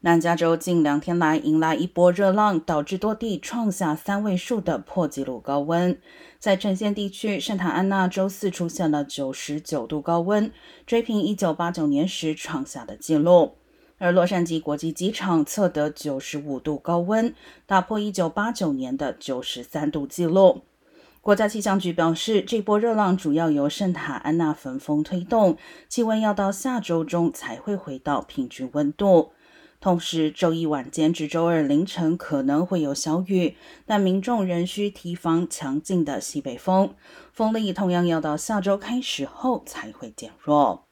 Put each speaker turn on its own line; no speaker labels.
南加州近两天来迎来一波热浪，导致多地创下三位数的破纪录高温。在城县地区，圣塔安娜周四出现了九十九度高温，追平一九八九年时创下的纪录。而洛杉矶国际机场测得九十五度高温，打破一九八九年的九十三度纪录。国家气象局表示，这波热浪主要由圣塔安娜焚风推动，气温要到下周中才会回到平均温度。同时，周一晚间至周二凌晨可能会有小雨，但民众仍需提防强劲的西北风，风力同样要到下周开始后才会减弱。